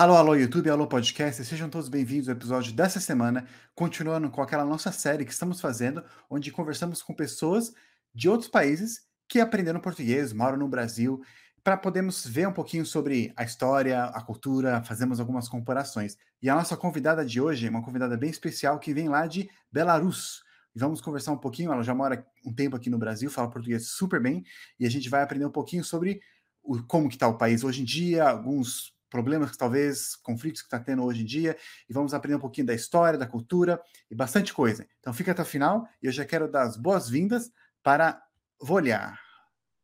Alô, alô, YouTube, alô, podcast, sejam todos bem-vindos ao episódio dessa semana, continuando com aquela nossa série que estamos fazendo, onde conversamos com pessoas de outros países que aprenderam português, moram no Brasil, para podermos ver um pouquinho sobre a história, a cultura, fazemos algumas comparações. E a nossa convidada de hoje é uma convidada bem especial que vem lá de Belarus. Vamos conversar um pouquinho, ela já mora um tempo aqui no Brasil, fala português super bem, e a gente vai aprender um pouquinho sobre o, como que está o país hoje em dia, alguns problemas, talvez conflitos que está tendo hoje em dia, e vamos aprender um pouquinho da história, da cultura e bastante coisa. Então fica até o final e eu já quero dar as boas-vindas para Volhar.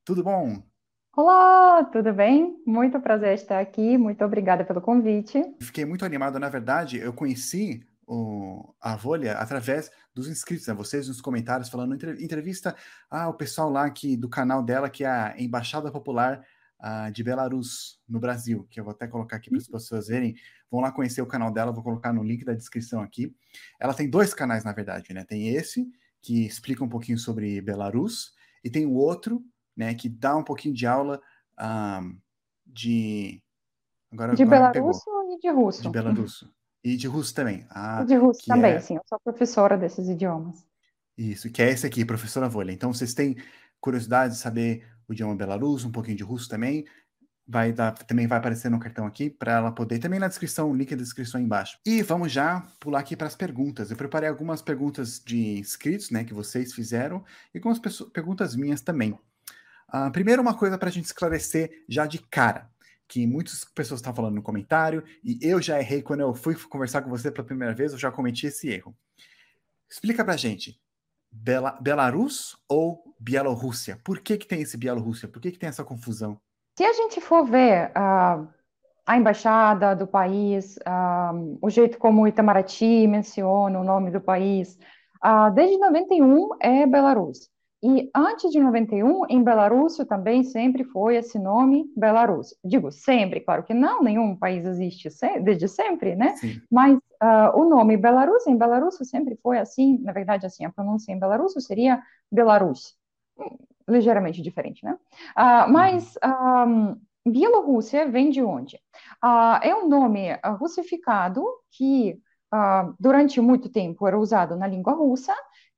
Tudo bom? Olá, tudo bem? Muito prazer estar aqui, muito obrigada pelo convite. Fiquei muito animado, na verdade, eu conheci o, a Volha através dos inscritos, né? Vocês nos comentários falando entrevista ah, o pessoal lá que, do canal dela, que é a Embaixada Popular uh, de Belarus, no Brasil, que eu vou até colocar aqui para as pessoas verem. Vão lá conhecer o canal dela, vou colocar no link da descrição aqui. Ela tem dois canais, na verdade, né? Tem esse, que explica um pouquinho sobre Belarus, e tem o outro, né, que dá um pouquinho de aula um, de. Agora, de agora Belarus e de russo? De Belarus. E de russo também. Ah, de russo também, é... sim. Eu sou professora desses idiomas. Isso, que é esse aqui, professora Volha. Então, vocês têm curiosidade de saber o idioma belarus, um pouquinho de russo também. Vai dar, também vai aparecer no cartão aqui para ela poder. Também na descrição, o link da descrição aí embaixo. E vamos já pular aqui para as perguntas. Eu preparei algumas perguntas de inscritos, né, que vocês fizeram, e algumas perguntas minhas também. Uh, primeiro, uma coisa para a gente esclarecer já de cara, que muitas pessoas estão falando no comentário, e eu já errei quando eu fui conversar com você pela primeira vez, eu já cometi esse erro. Explica para a gente, Bela, Belarus ou Bielorrússia? Por que, que tem esse Bielorrússia? Por que, que tem essa confusão? Se a gente for ver uh, a embaixada do país, uh, o jeito como Itamaraty menciona o nome do país, uh, desde 91 é Belarus. E antes de 91, em Belarus também sempre foi esse nome Belarus. Digo sempre, claro que não, nenhum país existe desde sempre, né? Sim. Mas uh, o nome Belarus em Belarus sempre foi assim, na verdade, assim, a pronúncia em Belarus seria Belarus, hum, ligeiramente diferente, né? Uh, mas um, Bielorrússia vem de onde? Uh, é um nome russificado que durante muito tempo era usado na língua russa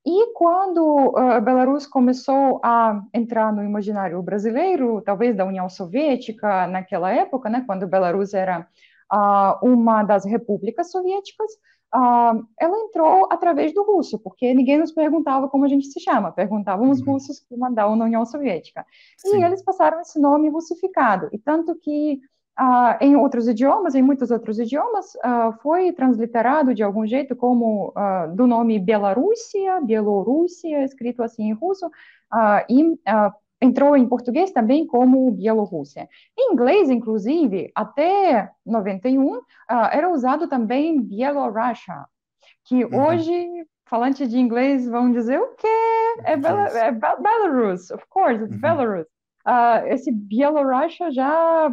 e quando a uh, Belarus começou a entrar no imaginário brasileiro, talvez da União Soviética naquela época, né, quando Belarus era uh, uma das repúblicas soviéticas, uh, ela entrou através do russo, porque ninguém nos perguntava como a gente se chama, perguntavam os uhum. russos que mandavam na União Soviética. Sim. E eles passaram esse nome russificado, e tanto que Uh, em outros idiomas, em muitos outros idiomas, uh, foi transliterado de algum jeito como uh, do nome Bielorrússia, Bielorrússia, escrito assim em russo, e entrou em português também como Bielorrússia. Em inglês, inclusive, até 91, era usado também Bielorussia, que uhum. hoje, falantes de inglês vão dizer o quê? É, Bel é Belarus, of course, it's uhum. Belarus. esse Bielorussia já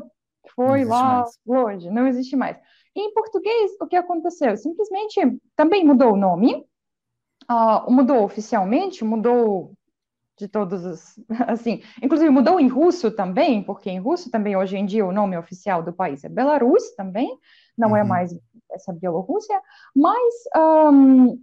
foi lá mais. longe, não existe mais. E em português, o que aconteceu? Simplesmente também mudou o nome, uh, mudou oficialmente, mudou de todos os, assim, inclusive mudou em russo também, porque em russo também hoje em dia o nome oficial do país é Belarus também, não é uhum. é mais essa Bielorrússia, mas um,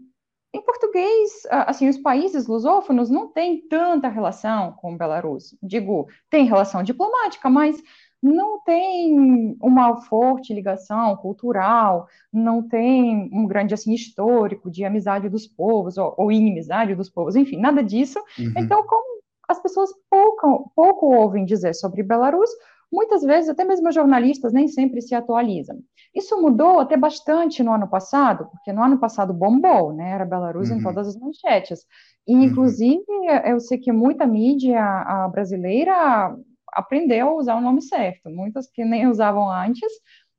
em português, assim, os países lusófonos não têm tanta relação com Belarus. Digo, tem relação diplomática, mas não tem uma forte ligação cultural, não tem um grande assim histórico de amizade dos povos ou, ou inimizade dos povos, enfim, nada disso. Uhum. Então, como as pessoas pouco, pouco ouvem dizer sobre Belarus, muitas vezes até mesmo jornalistas nem sempre se atualizam. Isso mudou até bastante no ano passado, porque no ano passado bombou, né? Era Belarus uhum. em todas as manchetes. E, uhum. inclusive, eu sei que muita mídia brasileira aprendeu a usar o nome certo. Muitas que nem usavam antes.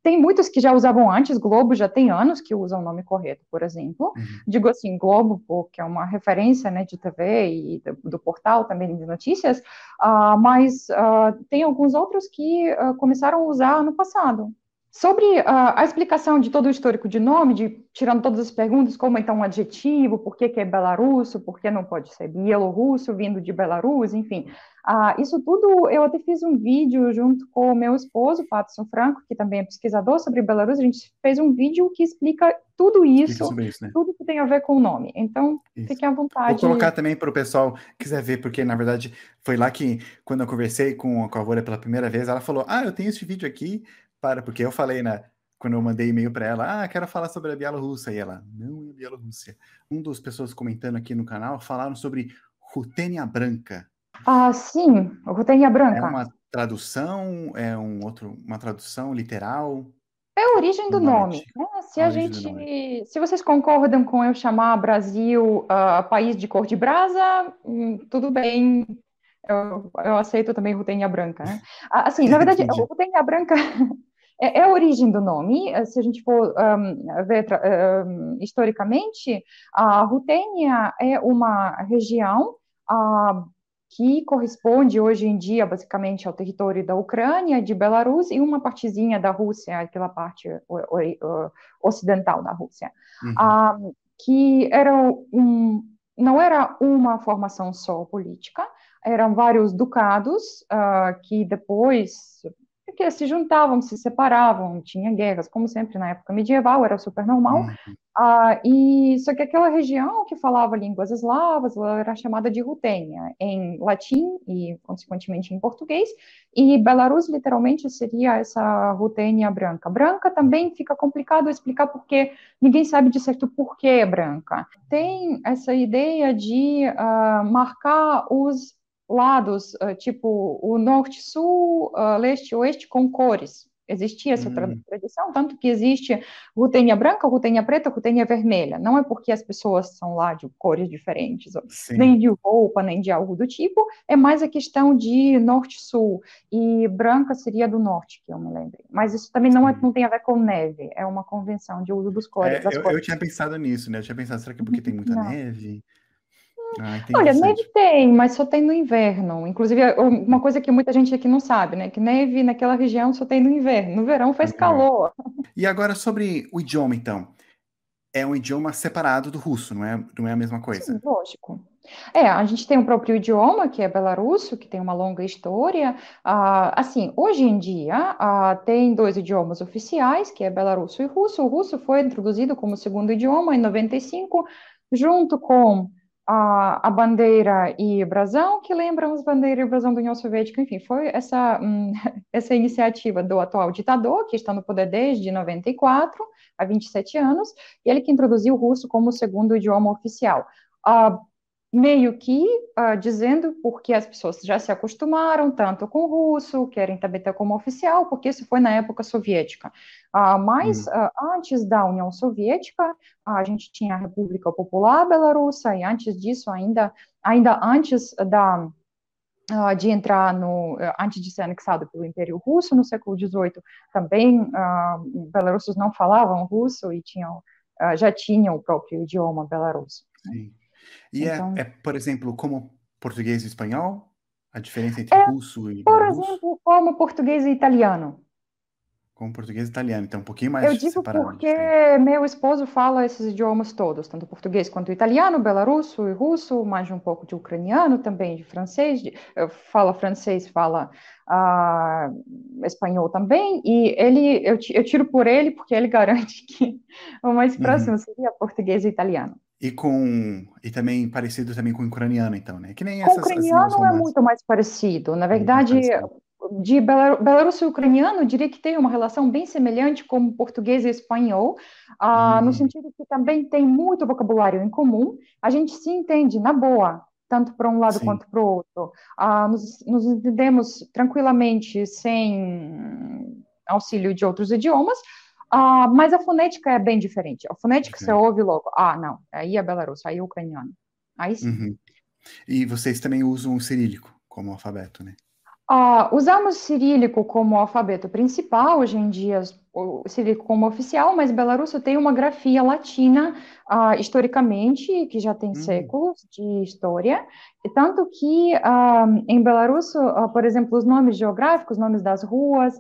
Tem muitos que já usavam antes, Globo já tem anos que usam o nome correto, por exemplo. Uhum. Digo assim, Globo, porque é uma referência né, de TV e do, do portal também de notícias, uh, mas uh, tem alguns outros que uh, começaram a usar no passado. Sobre uh, a explicação de todo o histórico de nome, de, tirando todas as perguntas, como então um adjetivo, por que, que é belarusso, por que não pode ser bielorrusso, vindo de Belarus, enfim. Uh, isso tudo, eu até fiz um vídeo junto com o meu esposo, Patson Franco, que também é pesquisador sobre Belarus, a gente fez um vídeo que explica tudo isso, isso né? tudo que tem a ver com o nome. Então, isso. fiquem à vontade. Vou colocar também para o pessoal que quiser ver, porque na verdade foi lá que, quando eu conversei com a Cavora pela primeira vez, ela falou: Ah, eu tenho esse vídeo aqui para, porque eu falei, né, quando eu mandei e-mail para ela, ah, quero falar sobre a Bielorrússia, e ela, não é a Bielorrússia. Um dos pessoas comentando aqui no canal falaram sobre Rutênia Branca. Ah, sim, Rutênia Branca. É uma tradução, é um outro, uma tradução literal? É a origem do nome. Né? Se a, a gente, se vocês concordam com eu chamar Brasil uh, país de cor de brasa, hum, tudo bem, eu, eu, aceito também Rutênia Branca, né? Ah, assim, na verdade, Rutênia Branca é, é, a origem do nome. Eh, se a gente for um, ver um, historicamente, a Rutênia é uma região uh, que corresponde hoje em dia basicamente ao território da Ucrânia, de Belarus e uma partezinha da Rússia, aquela parte ocidental da Rússia, uhum. uh, que era um, não era uma formação só política, eram vários ducados uh, que depois que se juntavam, se separavam, tinha guerras, como sempre na época medieval, era super normal. Uhum. Uh, e só que aquela região que falava línguas eslavas era chamada de Rutênia, em latim e consequentemente em português, e Belarus literalmente seria essa Rutênia branca. Branca também fica complicado explicar porque ninguém sabe de certo por que é branca. Tem essa ideia de uh, marcar os lados, uh, tipo o norte-sul, uh, leste-oeste, com cores. Existia essa hum. tradição, tanto que existe rutênia branca, rutênia preta, rutênia vermelha. Não é porque as pessoas são lá de cores diferentes, Sim. nem de roupa, nem de algo do tipo, é mais a questão de norte-sul. E branca seria do norte, que eu me lembro. Mas isso também não, é, não tem a ver com neve, é uma convenção de uso dos cores. É, eu, cores. eu, tinha pensado nisso, né? Eu tinha pensado, será que é porque tem muita não. neve? Ah, Olha, neve tem, mas só tem no inverno. Inclusive, é uma coisa que muita gente aqui não sabe, né? Que neve naquela região só tem no inverno. No verão faz calor. E agora sobre o idioma, então. É um idioma separado do russo, não é, não é a mesma coisa? Sim, lógico. É, a gente tem o próprio idioma, que é belarusso, que tem uma longa história. Ah, assim, hoje em dia, ah, tem dois idiomas oficiais, que é belarusso e russo. O russo foi introduzido como segundo idioma em 95, junto com a, a bandeira e brasão, que lembram as bandeiras e brasão da União Soviética, enfim, foi essa, hum, essa iniciativa do atual ditador, que está no poder desde 94, há 27 anos, e ele que introduziu o russo como segundo idioma oficial. Uh, meio que uh, dizendo porque as pessoas já se acostumaram tanto com o russo, querem também ter como oficial, porque isso foi na época soviética. Uh, mas uh, antes da União Soviética, a gente tinha a República Popular Belarussa, e antes disso, ainda, ainda antes da de entrar no, antes de ser anexado pelo Império Russo no século XVIII, também belarussos não falavam russo e tinham, já tinham o próprio idioma belarusso. Né? Sim. E é, então... é, é, por exemplo, como português e espanhol? A diferença entre é, russo e Por exemplo, como português e italiano. Como português e italiano, então um pouquinho mais Eu digo separado, porque meu esposo fala esses idiomas todos, tanto português quanto italiano, belarusso e russo, mais um pouco de ucraniano também, de francês, de, fala francês, fala uh, espanhol também, e ele, eu, eu tiro por ele porque ele garante que o mais uhum. próximo uhum. seria português e italiano. E com e também parecido também com o ucraniano, então, né? Que nem com essas. Ucraniano é muito mais parecido. Na verdade, de belarusso e ucraniano, eu diria que tem uma relação bem semelhante com português e espanhol, ah, hum. no sentido que também tem muito vocabulário em comum. A gente se entende na boa, tanto para um lado Sim. quanto para o outro. Ah, nos, nos entendemos tranquilamente sem auxílio de outros idiomas, Uh, mas a fonética é bem diferente. A fonética você ouve logo, ah, não, aí é Belarus, aí é ucraniano. Aí sim. Uhum. E vocês também usam o cirílico como alfabeto, né? Uh, usamos cirílico como alfabeto principal, hoje em dia o cirílico como oficial, mas Belaruso tem uma grafia latina uh, historicamente, que já tem uhum. séculos de história, e tanto que uh, em Belaruso, por exemplo, os nomes geográficos, nomes das ruas,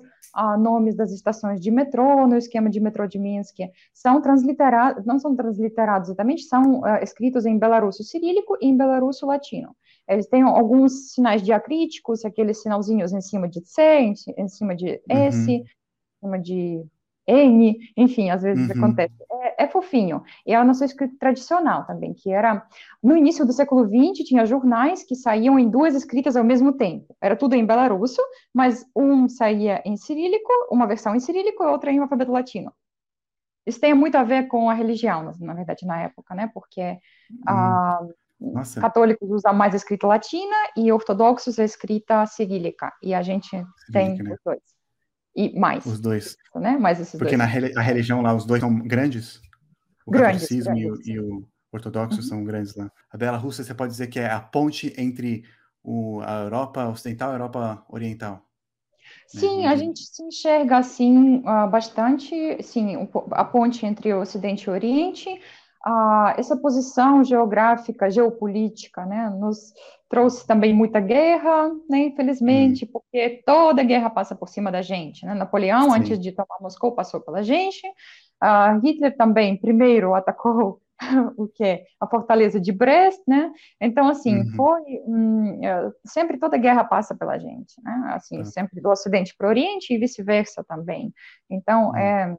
nomes das estações de metrô, no esquema de metrô de Minsk, são transliterados, não são transliterados exatamente, são escritos em Belaruso cirílico e em Belaruso latino. Eles têm alguns sinais diacríticos, aqueles sinalzinhos em cima de C, em, cima de S, uhum. em cima de N, enfim, às vezes uhum. acontece. É, é, fofinho. E é a nossa escrita tradicional também, que era, no início do século XX, tinha jornais que saíam em duas escritas ao mesmo tempo. Era tudo em belarusso, mas um saía em cirílico, uma versão em cirílico e outra em alfabeto latino. Isso tem muito a ver com a religião, na verdade, na época, né? Porque uhum. a nossa. Católicos usam mais a escrita latina e ortodoxos a escrita cirílica. E a gente cirílica, tem né? os dois. E mais. Os dois. Né? Mais esses Porque dois. na religião lá, os dois são grandes? O grandes, catolicismo grandes. E, o, e, o, ortodoxo uhum. são grandes lá. A Bela Rússia, você pode dizer que é a ponte entre o, a Europa Ocidental e a Europa Oriental. Né? Sim, a gente se enxerga assim uh, bastante, sim, a ponte entre o Ocidente e o Oriente, ah, essa posição geográfica, geopolítica, né, nos trouxe também muita guerra, né, infelizmente, hum. porque toda guerra passa por cima da gente. Né? Napoleão, Sim. antes de tomar Moscou, passou pela gente. Ah, Hitler também, primeiro, atacou o que a fortaleza de Brest, né? Então assim uhum. foi hum, sempre toda guerra passa pela gente, né? Assim uhum. sempre do Ocidente para o Oriente e vice-versa também. Então uhum. é,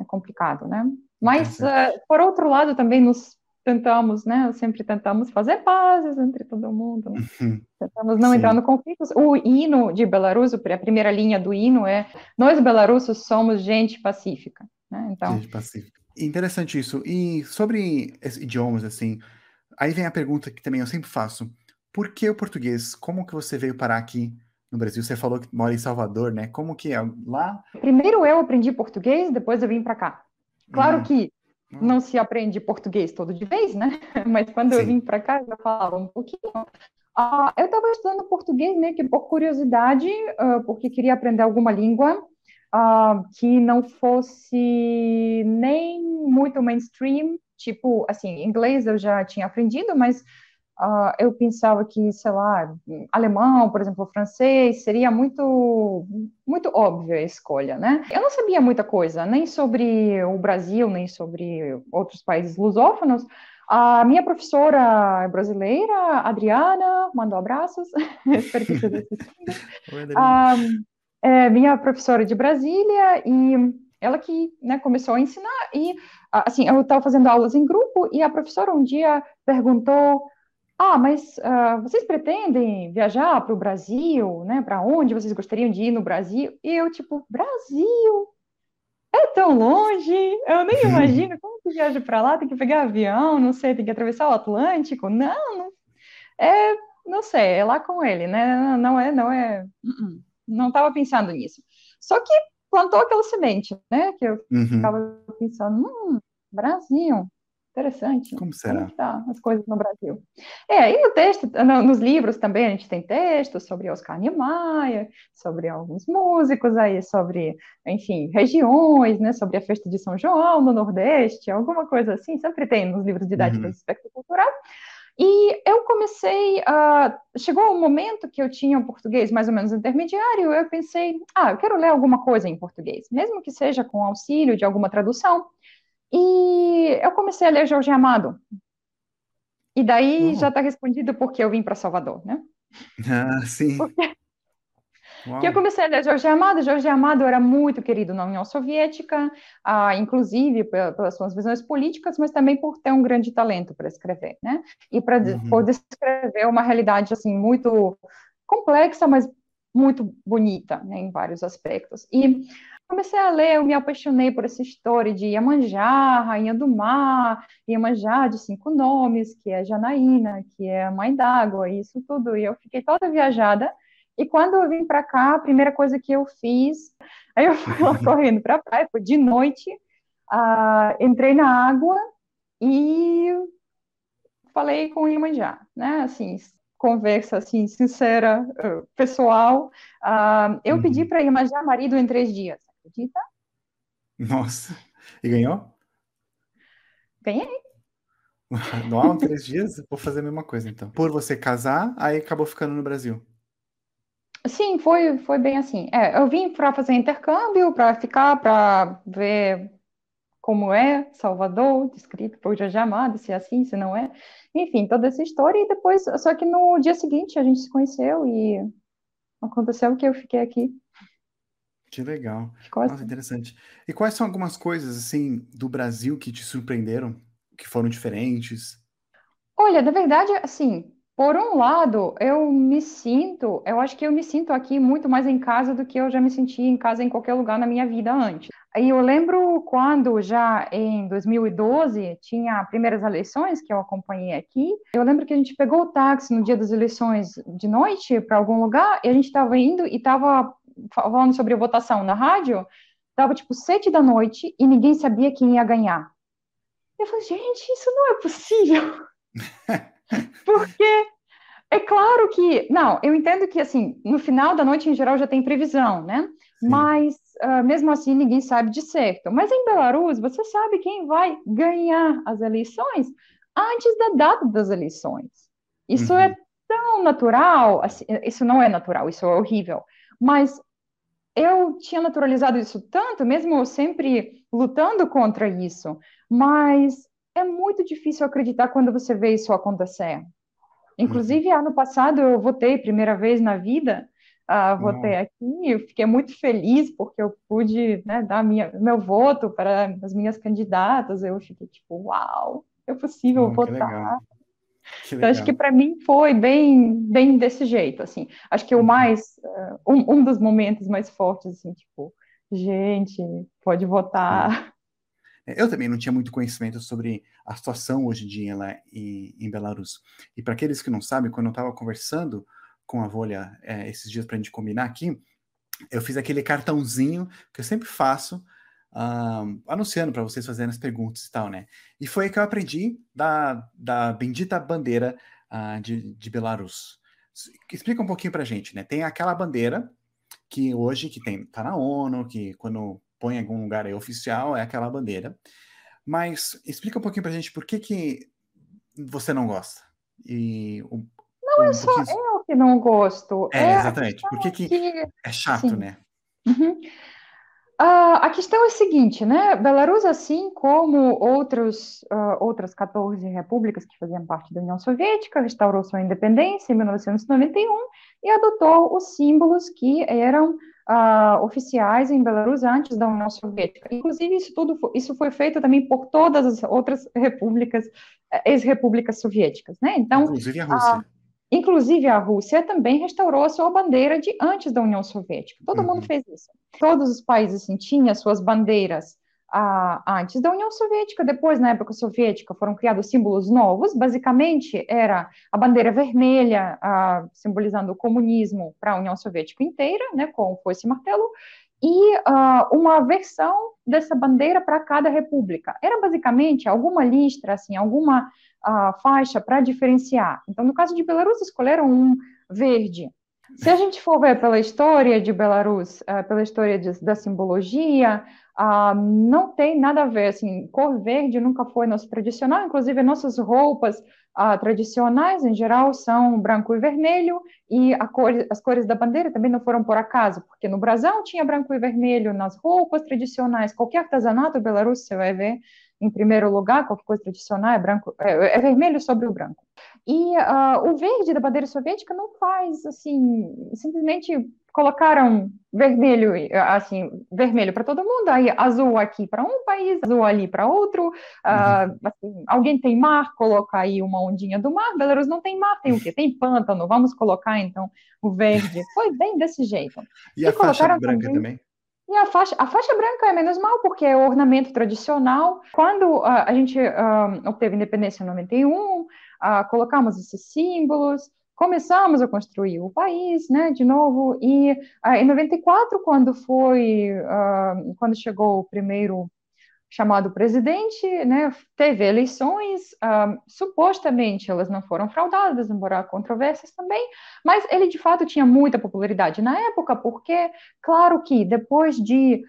é complicado, né? Mas, uh, por outro lado, também nos tentamos, né? Sempre tentamos fazer pazes entre todo mundo. Né? Tentamos não Sim. entrar no conflito. O hino de Belarus, a primeira linha do hino é: Nós, belarussos, somos gente pacífica. Né? Então, gente pacífica. Interessante isso. E sobre idiomas, assim, aí vem a pergunta que também eu sempre faço: por que o português? Como que você veio parar aqui no Brasil? Você falou que mora em Salvador, né? Como que é lá? Primeiro eu aprendi português, depois eu vim para cá. Claro hum. que hum. não se aprende português todo de vez, né? Mas quando Sim. eu vim para cá, eu falava um pouquinho. Uh, eu estava estudando português meio que por curiosidade, uh, porque queria aprender alguma língua uh, que não fosse nem muito mainstream, tipo, assim, inglês eu já tinha aprendido, mas Uh, eu pensava que, sei lá, alemão, por exemplo, francês, seria muito, muito óbvia a escolha, né? Eu não sabia muita coisa, nem sobre o Brasil, nem sobre outros países lusófonos. A minha professora brasileira, Adriana, mandou abraços, espero que esteja assistindo. Um, é minha professora de Brasília e ela que né, começou a ensinar e assim eu estava fazendo aulas em grupo e a professora um dia perguntou ah, mas uh, vocês pretendem viajar para o Brasil, né? Para onde vocês gostariam de ir no Brasil? E eu, tipo, Brasil? É tão longe, eu nem imagino como que viaja para lá, tem que pegar avião, não sei, tem que atravessar o Atlântico. Não, não, é, não sei, é lá com ele, né? Não é, não é, uh-uh, não estava pensando nisso. Só que plantou aquela semente, né? Que eu estava uhum. pensando, hum, Brasil, Interessante. Como será? Como tá as coisas no Brasil. É, e no texto, nos livros também a gente tem textos sobre Oscar Niemeyer, sobre alguns músicos aí, sobre, enfim, regiões, né, sobre a festa de São João no Nordeste, alguma coisa assim, sempre tem nos livros didáticos uhum. do espectro cultural. E eu comecei a. Chegou um momento que eu tinha um português mais ou menos intermediário, eu pensei, ah, eu quero ler alguma coisa em português, mesmo que seja com auxílio de alguma tradução. E eu comecei a ler Jorge Amado. E daí uhum. já está respondido porque eu vim para Salvador, né? Ah, sim. Porque... Que eu comecei a ler Jorge Amado. Jorge Amado era muito querido na União Soviética, ah, inclusive pelas suas visões políticas, mas também por ter um grande talento para escrever, né? E para uhum. descrever uma realidade assim muito complexa, mas muito bonita, né, em vários aspectos. E comecei a ler, eu me apaixonei por essa história de Iemanjá, Rainha do Mar, Iemanjá de cinco nomes, que é Janaína, que é a Mãe d'Água, isso tudo. E eu fiquei toda viajada. E quando eu vim para cá, a primeira coisa que eu fiz, aí eu fui lá correndo para a praia, foi de noite, uh, entrei na água e falei com o Iemanjá, né? Assim, conversa assim sincera, uh, pessoal, uh, eu uhum. pedi para imaginar marido em três dias. Acredita? Nossa, e ganhou? Ganhei. Não três dias? Vou fazer a mesma coisa então. Por você casar, aí acabou ficando no Brasil. Sim, foi, foi bem assim. É, eu vim para fazer intercâmbio, para ficar, para ver como é Salvador, descrito por Jorge Amado, se é assim, se não é. Enfim, toda essa história. E depois, só que no dia seguinte a gente se conheceu e aconteceu que eu fiquei aqui. Que legal. Nossa, assim. interessante. E quais são algumas coisas, assim, do Brasil que te surpreenderam, que foram diferentes? Olha, na verdade, assim, por um lado, eu me sinto, eu acho que eu me sinto aqui muito mais em casa do que eu já me senti em casa em qualquer lugar na minha vida antes. E eu lembro quando já em 2012 tinha as primeiras eleições que eu acompanhei aqui. Eu lembro que a gente pegou o táxi no dia das eleições de noite para algum lugar e a gente estava indo e estava falando sobre a votação na rádio. Estava tipo sete da noite e ninguém sabia quem ia ganhar. Eu falei, gente, isso não é possível. Porque é claro que, não, eu entendo que, assim, no final da noite, em geral, já tem previsão, né? Sim. Mas, uh, mesmo assim, ninguém sabe de certo. Mas em Belarus, você sabe quem vai ganhar as eleições antes da data das eleições. Isso é uhum. é tão natural, assim, isso não é natural, isso é horrível. Mas eu tinha naturalizado isso tanto, mesmo sempre lutando contra isso, mas é muito difícil acreditar quando você vê isso acontecer. Inclusive, ano passado eu votei primeira vez na vida, uh, votei uhum. aqui, eu fiquei muito feliz porque eu pude né, dar minha, meu voto para as minhas candidatas. Eu fiquei tipo, uau, é possível oh, votar. Então, acho que para mim foi bem, bem desse jeito, assim. Acho que o uhum. mais, uh, um, um dos momentos mais fortes, assim, tipo, gente, pode votar. Eu também não tinha muito conhecimento sobre a situação hoje em dia lá em, em Belarus. E para aqueles que não sabem, quando eu estava conversando com a Volha é, esses dias para a gente combinar aqui, eu fiz aquele cartãozinho que eu sempre faço, uh, anunciando para vocês fazerem as perguntas e tal, né? E foi aí que eu aprendi da, da bendita bandeira uh, de, de Belarus. Explica um pouquinho para a gente, né? Tem aquela bandeira que hoje que tem tá na ONU, que quando põe em algum lugar aí oficial, é aquela bandeira. Mas explica um pouquinho pra gente por que, que você não gosta. E um, não um é só pouquinho... eu que não gosto. É, é exatamente. Por que, que, que... é chato, né? Uhum. Uh, a questão é a seguinte, né? Belarus, assim como outros, uh, outras 14 repúblicas que faziam parte da União Soviética, restaurou sua independência em 1991 e adotou os símbolos que eram uh, oficiais em Belarus antes da União Soviética. Inclusive, isso tudo isso foi feito também por todas as outras repúblicas, eh, ex-repúblicas soviéticas, né? Então, inclusive a Rússia. Inclusive, a Rússia também restaurou a sua bandeira de antes da União Soviética. Todo uhum. mundo fez isso. Todos os países assim, tinham suas bandeiras ah, antes da União Soviética. Depois, na época soviética, foram criados símbolos novos. Basicamente, era a bandeira vermelha, ah, simbolizando o comunismo para a União Soviética inteira, né, com foice e martelo, e uh, uma versão dessa bandeira para cada república. Era basicamente alguma listra, assim, alguma uh, faixa para diferenciar. Então, no caso de Belarus, escolheram um verde. Se a gente for ver pela história de Belarus, uh, pela história de, da simbologia, não tem nada a ver, assim, cor verde nunca foi nosso tradicional, inclusive nossas roupas uh, tradicionais, em geral, são branco e vermelho, e cor, as cores da bandeira também não foram por acaso, porque no Brasil tinha branco e vermelho nas roupas tradicionais, qualquer artesanato Belarus você vai ver, em primeiro lugar, qualquer coisa tradicional é branco, é, é vermelho sobre o branco. E uh, o verde da bandeira soviética não faz, assim, simplesmente colocaram vermelho, assim, vermelho para todo mundo, aí azul aqui para um país, azul ali para outro. Uh, assim, alguém tem mar, coloca aí uma ondinha do mar. Belarus não tem mar, tem o quê? Tem pântano, vamos colocar então o verde. Foi bem desse jeito. E, e a faixa branca também? também? E a faixa, a faixa branca é menos mal, porque é o ornamento tradicional. Quando uh, a gente uh, obteve independência em 91, uh, colocamos esses símbolos, começamos a construir o país, né, de novo, e uh, em 94, quando foi, uh, quando chegou o primeiro chamado presidente, né, teve eleições, uh, supostamente elas não foram fraudadas, embora controvérsias também, mas ele de fato tinha muita popularidade na época, porque, claro que depois de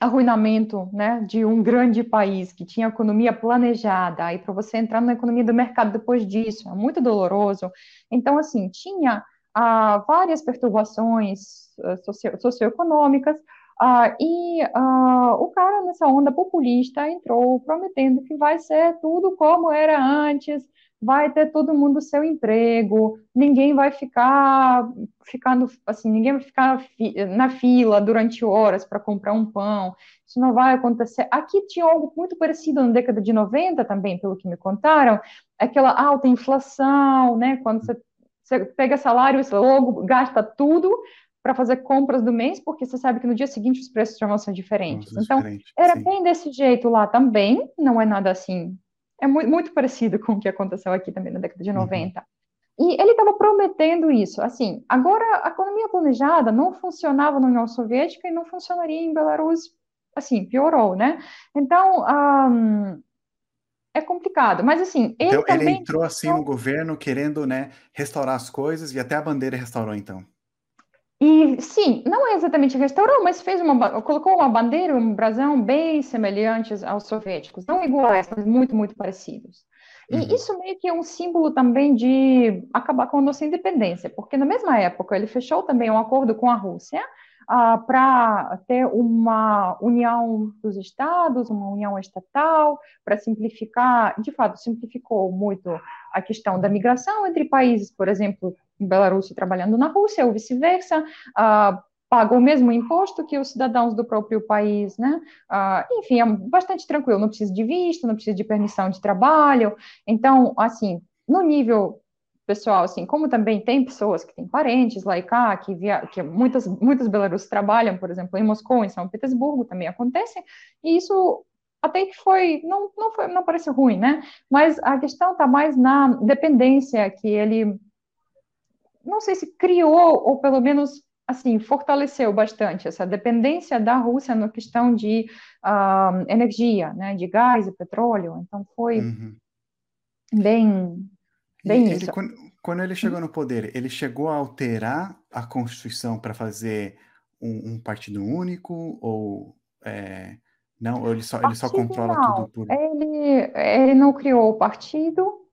arruinamento né, de um grande país que tinha economia planejada, aí para você entrar na economia do mercado depois disso, é muito doloroso. Então, assim, tinha uh, várias perturbações socio socioeconômicas, Uh, e uh, o cara, nessa onda populista, entrou prometendo que vai ser tudo como era antes, vai ter todo mundo seu emprego, ninguém vai ficar ficando assim, ninguém vai ficar fi na fila durante horas para comprar um pão. Isso não vai acontecer. Aqui tinha algo muito parecido na década de 90 também, pelo que me contaram, aquela alta inflação, né, quando você, você pega salário, você logo gasta tudo, para fazer compras do mês, porque você sabe que no dia seguinte os preços já vão ser diferentes. Então, diferente, era sim. bem desse jeito lá também, não é nada assim. É muito, muito parecido com o que aconteceu aqui também na década de 90. Uhum. E ele estava prometendo isso. Assim, agora a economia planejada não funcionava na União Soviética e não funcionaria em Belarus. Assim, piorou, né? Então, um, é complicado. Mas assim, ele então, também... ele entrou assim no governo querendo, né, restaurar as coisas e até a bandeira restaurou então. E sim, não é exatamente restaurou, mas fez uma, colocou uma bandeira, um brasão bem semelhantes aos soviéticos, não iguais, mas muito, muito parecidos. E uhum. isso meio que é um símbolo também de acabar com a nossa independência, porque na mesma época ele fechou também um acordo com a Rússia uh, para ter uma união dos estados, uma união estatal, para simplificar, de fato, simplificou muito a questão da migração entre países, por exemplo, Belarus trabalhando na Rússia ou vice-versa, uh, paga o mesmo imposto que os cidadãos do próprio país, né? Uh, enfim, é bastante tranquilo, não precisa de visto, não precisa de permissão de trabalho. Então, assim, no nível pessoal, assim, como também tem pessoas que têm parentes lá e cá, que, via, que muitas, muitos belarusos trabalham, por exemplo, em Moscou, em São Petersburgo, também acontece, e isso até que foi, não, não, foi, não parece ruim, né? Mas a questão está mais na dependência que ele não sei se criou, ou pelo menos, assim, fortaleceu bastante essa dependência da Rússia na questão de uh, energia, né, de gás e petróleo. Então, foi uhum. bem, bem isso. Ele, quando, quando, ele chegou no poder, ele chegou a alterar a Constituição para fazer um, um, partido único, ou... É, não, ele só, ele só controla não. tudo por... Ele, ele não criou o partido,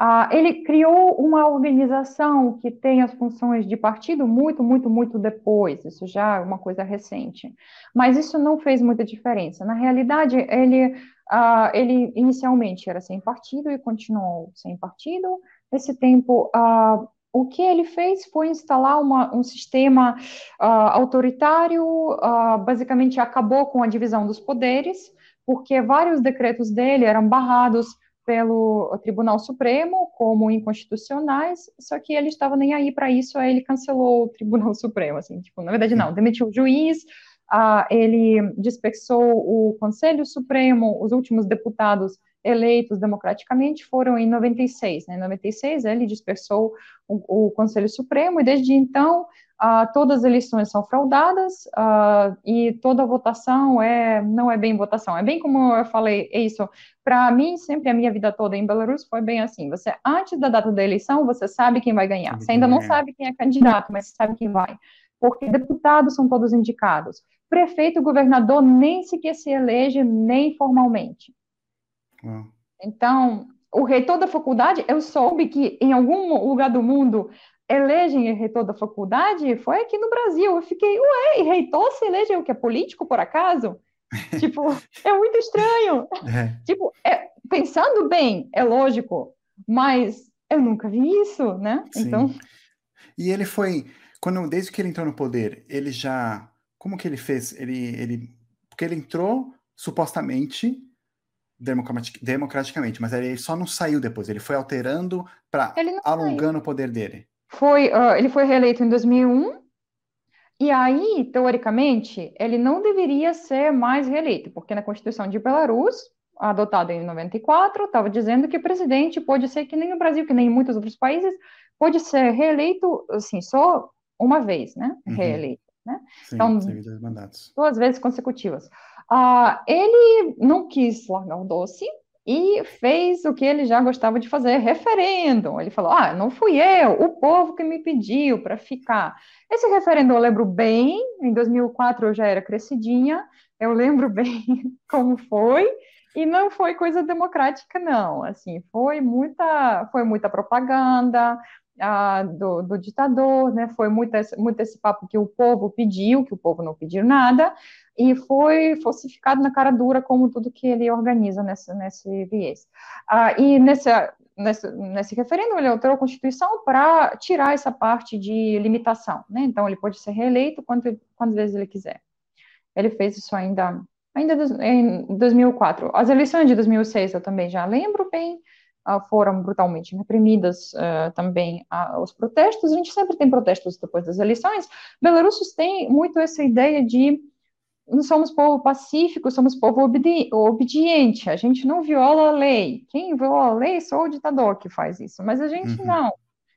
ah, ele criou uma organização que tem as funções de partido muito, muito, muito depois, isso já é uma coisa recente. Mas isso não fez muita diferença. Na realidade, ele, ah, ele inicialmente era sem partido e continuou sem partido. Nesse tempo, ah, o que ele fez foi instalar uma, um sistema autoritário, basicamente acabou com a divisão dos poderes, porque vários decretos dele eram barrados pelo Tribunal Supremo como inconstitucionais, só que ele estava nem aí para isso, aí ele cancelou o Tribunal Supremo, assim, tipo, na verdade não, demitiu o juiz, ele dispersou o Conselho Supremo, os últimos deputados eleitos democraticamente foram em 96, né, em 96 ele dispersou o, o Conselho Supremo, e desde então Uh, todas as eleições são fraudadas uh, e toda votação é não é bem votação. É bem como eu falei, é isso. Para mim, sempre a minha vida toda em Belarus foi bem assim. Você antes da data da eleição, você sabe quem vai ganhar. Você ainda não sabe quem é candidato, mas sabe quem vai. Porque deputados são todos indicados. Prefeito, governador nem sequer se elege nem formalmente. Então, o reitor da faculdade, eu soube que em algum lugar do mundo elegem reitor da faculdade foi aqui no Brasil. Eu fiquei, ué, e reitor se elege o que é político, por acaso? tipo, é muito estranho. É. Tipo, é, pensando bem, é lógico, mas eu nunca vi isso, né? Sim. Então. E ele foi, quando desde que ele entrou no poder, ele já, como que ele fez? Ele, ele, porque ele entrou supostamente democraticamente, mas ele só não saiu depois. Ele foi alterando para alongando saiu. o poder dele. Foi, uh, ele foi reeleito em 2001, e aí, teoricamente, ele não deveria ser mais reeleito, porque na Constituição de Belarus, adotada em 94, estava dizendo que o presidente pode ser que nem no Brasil, que nem em muitos outros países, pode ser reeleito, assim, só uma vez, né? Uhum. Reeleito. Né? Sim, então, duas vezes consecutivas. Uh, ele não quis largar o doce e fez o que ele já gostava de fazer, referendo. Ele falou: Ah, não fui eu, o povo que me pediu para ficar. Esse referendo eu lembro bem, em 2004 eu já era crescidinha, eu lembro bem como foi, e não foi coisa democrática, não. Assim, foi muita, foi muita propaganda, do, do, ditador, né? Foi muito, muito esse papo que o povo pediu, que o povo não pediu nada, e foi falsificado na cara dura, como tudo que ele organiza nesse, viés. Ah, e nesse, nesse, nesse referendo, ele alterou a Constituição para tirar essa parte de limitação, né? Então, ele pode ser reeleito quantas, quantas vezes ele quiser. Ele fez isso ainda, ainda em 2004. As eleições de 2006 eu também já lembro bem, foram brutalmente reprimidas uh, também uh, os protestos. A gente sempre tem protestos depois das eleições. Belarussos têm muito essa ideia de não somos povo pacífico, somos povo obedi obediente. A gente não viola a lei. Quem viola a lei é só o ditador que faz isso, mas a gente uhum. não.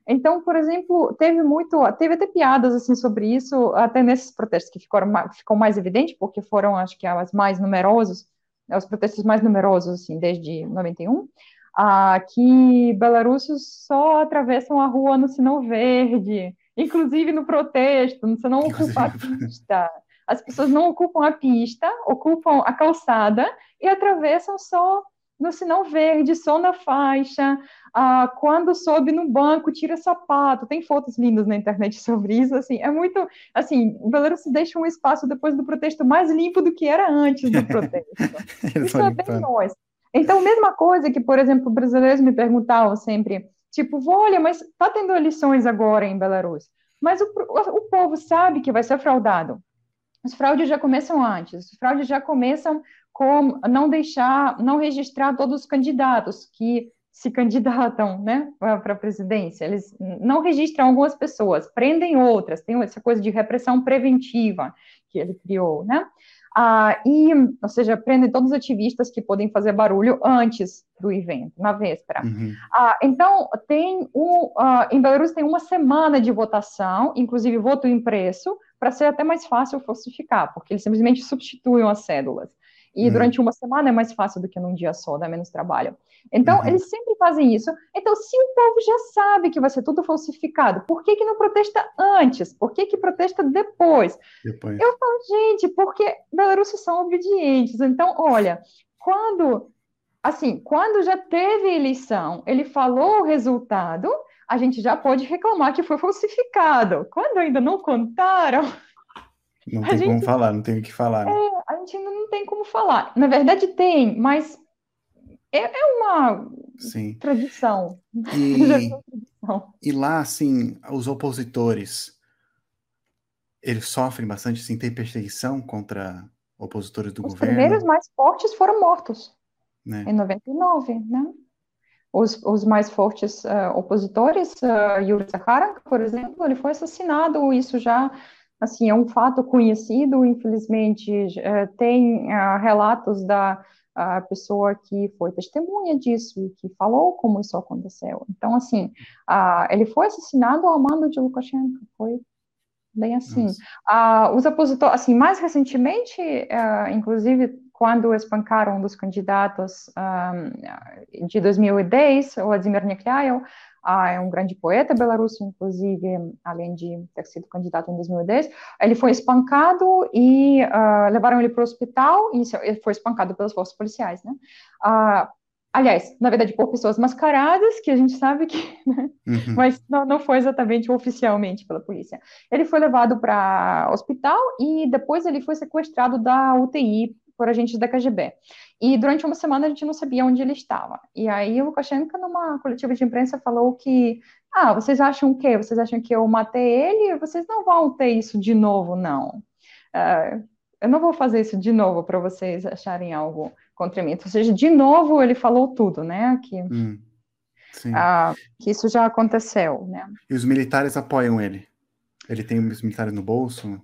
Então, por exemplo, teve muito, teve até piadas assim sobre isso, até nesses protestos que ficaram ficou mais evidente, porque foram, acho que, as mais numerosos, os protestos mais numerosos assim desde 91 ah, que belarussos só atravessam a rua no sinal verde, inclusive no protesto, você não ocupa a pista. As pessoas não ocupam a pista, ocupam a calçada e atravessam só no sinal verde, só na faixa. Ah, quando sobe no banco, tira sapato. Tem fotos lindas na internet sobre isso. Assim, é muito. Assim, o Belarus deixa um espaço depois do protesto mais limpo do que era antes do protesto. isso é bem nós. Então, mesma coisa que, por exemplo, brasileiros me perguntavam sempre, tipo, olha, mas tá tendo eleições agora em Belarus, mas o, o, povo sabe que vai ser fraudado. Os fraudes já começam antes, os fraudes já começam com não deixar, não registrar todos os candidatos que se candidatam, né, para a presidência. Eles não registram algumas pessoas, prendem outras, tem essa coisa de repressão preventiva que ele criou, né? Ah, e, ou seja, prendem todos os ativistas que podem fazer barulho antes do evento, na véspera. Uhum. Ah, então, tem um, ah, em Belarus tem uma semana de votação, inclusive voto impresso, para ser até mais fácil falsificar, porque eles simplesmente substituem as cédulas. E uhum. durante uma semana é mais fácil do que num dia só, dá menos trabalho. Então, uhum. eles sempre fazem isso. Então, se o povo já sabe que vai ser tudo falsificado, por que, que não protesta antes? Por que, que protesta depois? depois? Eu falo, gente, porque belarussos são obedientes. Então, olha, quando, assim, quando já teve eleição, ele falou o resultado, a gente já pode reclamar que foi falsificado. Quando ainda não contaram, não tem gente, como falar, não tem o que falar. Né? É, a gente ainda não tem como falar. Na verdade, tem, mas é, é uma Sim. tradição. E, e lá, assim, os opositores, eles sofrem bastante, assim, tem perseguição contra opositores do os governo? Os primeiros mais fortes foram mortos, né? em 99, né? Os, os mais fortes uh, opositores, uh, Yuri Sakharov, por exemplo, ele foi assassinado, isso já assim, é um fato conhecido, infelizmente, é, tem uh, relatos da uh, pessoa que foi testemunha disso que falou como isso aconteceu. Então, assim, ele foi assassinado ao mando de Lukashenko, foi bem assim. os opositores, assim, mais recentemente, inclusive, quando espancaram um dos candidatos um, de 2010, o Vladimir Neklyaev, ah, é um grande poeta belarusso, inclusive, além de ter sido candidato em 2010. Ele foi espancado e uh, levaram ele para o hospital, e foi espancado pelas forças policiais, né? Uh, aliás, na verdade, por pessoas mascaradas, que a gente sabe que, né? uhum. mas não, não foi exatamente oficialmente pela polícia. Ele foi levado para o hospital e depois ele foi sequestrado da UTI por agentes da KGB. E durante uma semana a gente não sabia onde ele estava. E aí o Lukashenko, numa coletiva de imprensa, falou que, ah, vocês acham o quê? Vocês acham que eu matei ele? Vocês não vão ter isso de novo, não. Uh, eu não vou fazer isso de novo para vocês acharem algo contra mim. Ou seja, de novo ele falou tudo, né? Que, hum, uh, que isso já aconteceu, né? E os militares apoiam ele? Ele tem os militares no bolso?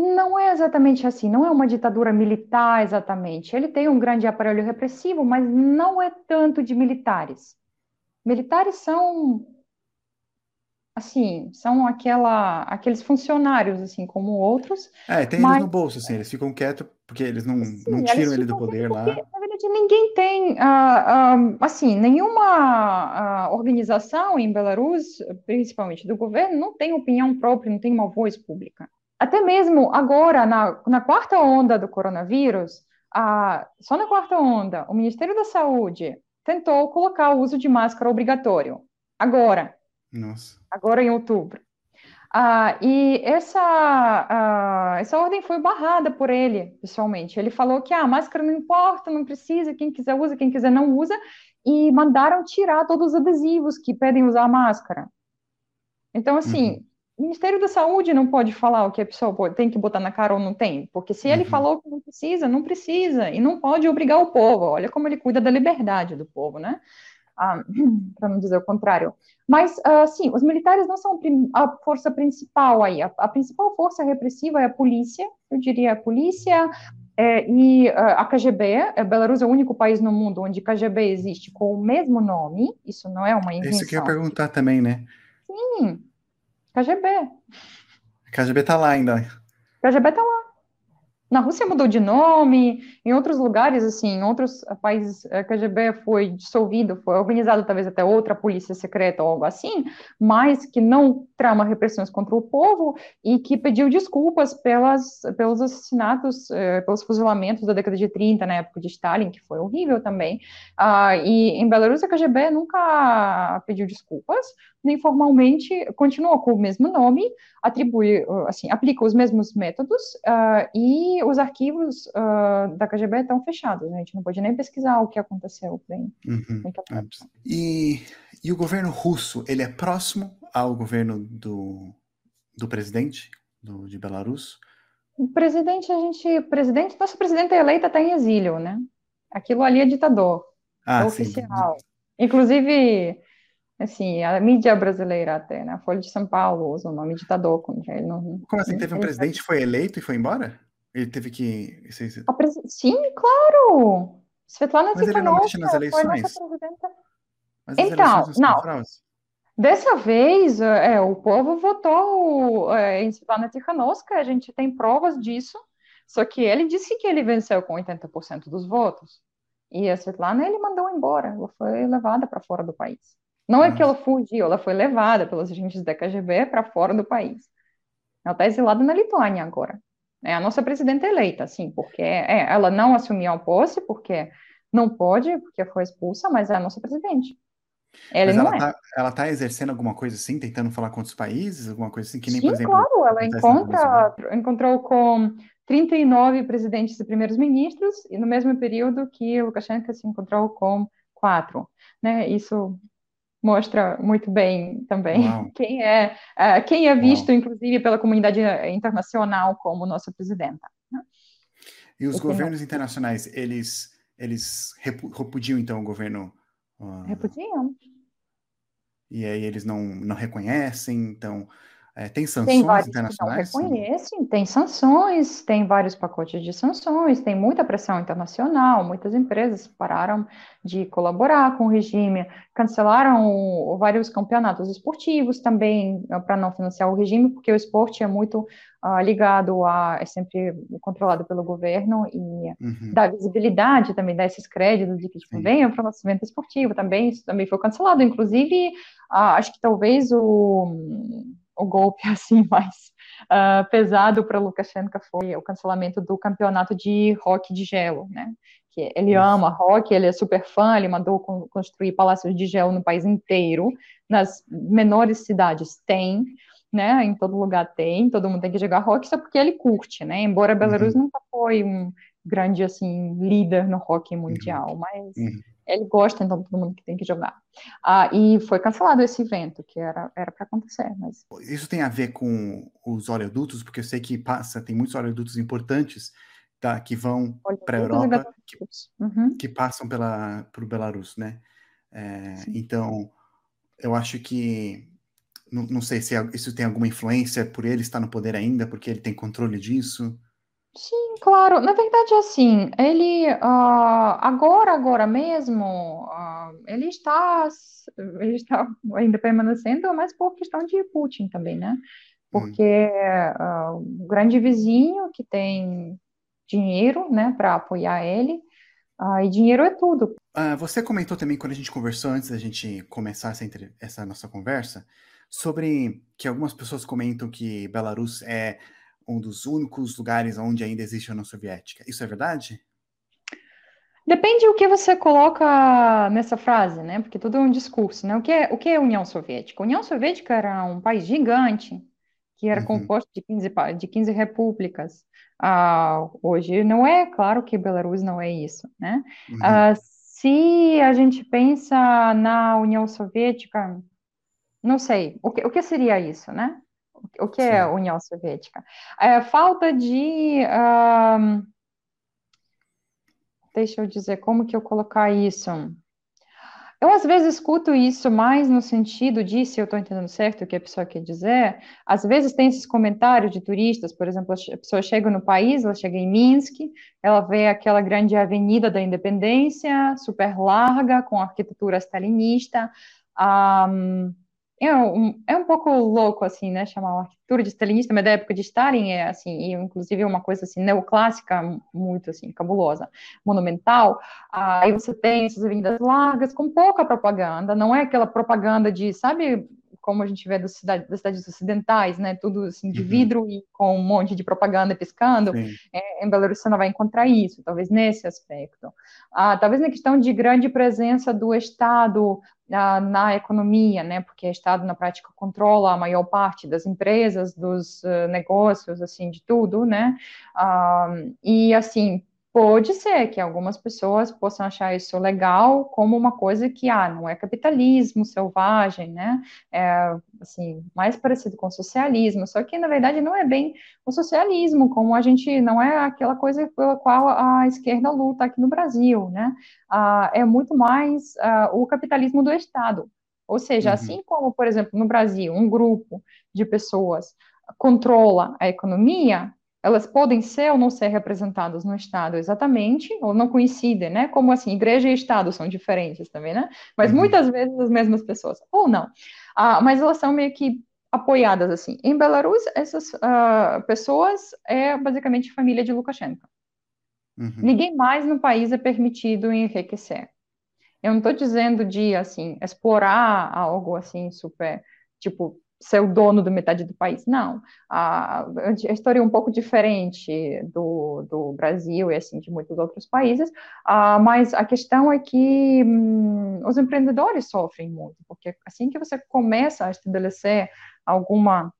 Não é exatamente assim, não é uma ditadura militar exatamente. Ele tem um grande aparelho repressivo, mas não é tanto de militares. Militares são assim, são aquela, aqueles funcionários, assim, como outros. É, tem mas... eles no bolso, assim, eles ficam quietos porque eles não, Sim, não tiram ele do poder lá. Porque, na verdade, ninguém tem, uh, uh, assim, nenhuma uh, organização em Belarus, principalmente do governo, não tem opinião própria, não tem uma voz pública. Até mesmo agora, na, na quarta onda do coronavírus, só na quarta onda, o Ministério da Saúde tentou colocar o uso de máscara obrigatório. Agora. Nossa. Agora em outubro. Ah, e essa, ah, essa ordem foi barrada por ele, pessoalmente. Ele falou que a ah, máscara não importa, não precisa, quem quiser usa, quem quiser não usa, e mandaram tirar todos os adesivos que pedem usar a máscara. Então, assim, uhum. O Ministério da Saúde não pode falar o que a pessoa pode, tem que botar na cara ou não tem, porque se ele uhum. falou que não precisa, não precisa, e não pode obrigar o povo. Olha como ele cuida da liberdade do povo, né? Ah, para não dizer o contrário. Mas, uh, sim, os militares não são a força principal aí. A, a, principal força repressiva é a polícia, eu diria a polícia é, e uh, a KGB. A é, Belarus é o único país no mundo onde KGB existe com o mesmo nome. Isso não é uma invenção. Isso que eu ia perguntar também, né? Sim, KGB. KGB tá lá ainda. KGB tá lá. Na Rússia mudou de nome, em outros lugares, assim, em outros países, a KGB foi dissolvido, foi organizado talvez até outra polícia secreta ou algo assim, mas que não trama repressões contra o povo e que pediu desculpas pelas, pelos assassinatos, eh, pelos fuzilamentos da década de 30, na época de Stalin, que foi horrível também. Ah, e em Belarus a KGB nunca pediu desculpas, nem formalmente continua com o mesmo nome, atribui, assim, aplica os mesmos métodos uh, e os arquivos uh, da KGB estão fechados. Né? A gente não pode nem pesquisar o que aconteceu. Bem, uhum. É. e, e o governo russo, ele é próximo ao governo do, do presidente do, de Belarus? O presidente, a gente, presidente, nosso presidente eleito está em exílio, né? Aquilo ali é ditador, ah, é oficial. Sim. Inclusive, Assim, a mídia brasileira até, né? A Folha de São Paulo usa o nome ditador contra ele. Não, Como assim? Teve um presidente foi eleito e foi embora? Ele teve que. Pres... Sim, claro! Svetlana Mas não mexe nas eleições. Mas então, eleições não. Dessa vez, é, o povo votou é, em Svetlana Tikhanovska, a gente tem provas disso, só que ele disse que ele venceu com 80% dos votos. E a Svetlana, ele mandou embora, ela foi levada para fora do país. Não é que ela fugiu, ela foi levada pelos agentes da KGB para fora do país. Ela está exilada na Lituânia agora. É a nossa presidenta eleita, sim, porque é, ela não assumiu a posse, porque não pode, porque foi expulsa, mas é a nossa presidente. Ela não ela, é. tá, tá exercendo alguma coisa assim, tentando falar com outros países, alguma coisa assim, que nem, Sim, por exemplo... claro, ela encontra, encontrou com 39 presidentes e primeiros ministros, e no mesmo período que Lukashenko se encontrou com quatro. Né? Isso mostra muito bem também Uau. quem é uh, quem é visto, Uau. inclusive, pela comunidade internacional como nossa presidenta. Né? E os governos não... internacionais, eles, eles repudiam, então, o governo... Uh... Repudiam. E aí eles não, não reconhecem, então... É, tem sanções tem vários internacionais? Que não reconhecem, tem sanções, tem vários pacotes de sanções, tem muita pressão internacional, muitas empresas pararam de colaborar com o regime, cancelaram vários campeonatos esportivos também ah, para não financiar o regime, porque o esporte é muito uh, ligado a, é sempre controlado pelo governo e uhum. dá visibilidade também, dá esses créditos de que tipo, para o nosso evento esportivo também, isso também foi cancelado, inclusive, uh, acho que talvez o o golpe assim mais uh, pesado para Lukashenko foi o cancelamento do campeonato de rock de gelo, né? Que ele Isso. ama rock, ele é super fã, ele mandou construir palácios de gelo no país inteiro, nas menores cidades tem, né? Em todo lugar tem, todo mundo tem que jogar rock só porque ele curte, né? Embora Belarus uhum. nunca foi um grande assim líder no rock mundial, uhum. mas uhum ele gosta, então todo mundo que tem que jogar. Ah, e foi cancelado esse evento, que era para acontecer. Mas... Isso tem a ver com os oleodutos, porque eu sei que passa, tem muitos oleodutos importantes tá, que vão para a Europa, que, uhum. que, passam pela, para o Belarus, né? É, então, eu acho que não, não sei se isso tem alguma influência por ele estar no poder ainda, porque ele tem controle disso. Sim, claro. Na verdade, assim, ele ah, agora, agora mesmo, ah, ele está, ele está ainda permanecendo, mas por questão de Putin também, né? Hum, Porque ah, o grande vizinho que tem dinheiro, né, para apoiar ele, e dinheiro é tudo. Ah, você comentou também quando a gente conversou antes da gente começar essa, essa nossa conversa sobre que algumas pessoas comentam que Belarus é um dos únicos lugares onde ainda existe a União Soviética. Isso é verdade? Depende o que você coloca nessa frase, né? Porque tudo é um discurso, né? O que é, o que é União Soviética? A União Soviética era um país gigante que era Uhum, composto de 15, pa- de 15 repúblicas. Ah, hoje não é, claro que Belarus não é isso, né? uhum, Ah, se a gente pensa na União Soviética, não sei, o que, o que seria isso, né? O que é a sim. União Soviética? É falta de, deixa eu dizer, como que eu colocar isso? Eu às vezes escuto isso mais no sentido de, se eu estou entendendo certo o que a pessoa quer dizer, às vezes tem esses comentários de turistas, por exemplo, a pessoa chega no país, ela chega em Minsk, ela vê aquela grande avenida da Independência, super larga, com arquitetura stalinista, um, é um, é um pouco louco, assim, né, chamar uma arquitetura de stalinista, mas da época de Stalin é, assim, e, inclusive é uma coisa, assim, neoclássica, muito, assim, cabulosa, monumental, Aí você tem essas avenidas largas com pouca propaganda, não é aquela propaganda de, sabe, como a gente vê das cidades, das cidades ocidentais, né? Tudo assim de Uhum, vidro e com um monte de propaganda piscando. É, em Belo Horizonte você não vai encontrar isso, talvez nesse aspecto. Ah, talvez na questão de grande presença do Estado ah, na economia, né? Porque o Estado na prática controla a maior parte das empresas, dos uh, negócios, assim, de tudo, né? Ah, e assim Pode ser que algumas pessoas possam achar isso legal como uma coisa que, ah, não é capitalismo selvagem, né? É, assim, mais parecido com socialismo, só que, na verdade, não é bem o socialismo, como a gente, não é aquela coisa pela qual a esquerda luta aqui no Brasil, né? Ah, é muito mais ah, o capitalismo do Estado. Ou seja, Uhum, assim como, por exemplo, no Brasil, um grupo de pessoas controla a economia, elas podem ser ou não ser representadas no Estado exatamente, ou não coincidem, né? Como assim, igreja e Estado são diferentes também, né? Mas uhum, muitas vezes as mesmas pessoas, ou não. Ah, mas elas são meio que apoiadas assim. Em Belarus, essas ah, pessoas é basicamente família de Lukashenko. uhum, Ninguém mais no país é permitido enriquecer. Eu não estou dizendo de, assim, explorar algo, assim, super, tipo, ser o dono da metade do país. Não. A, a história é um pouco diferente do, do Brasil e, assim, de muitos outros países, ah, mas a questão é que hum, os empreendedores sofrem muito, porque assim que você começa a estabelecer alguma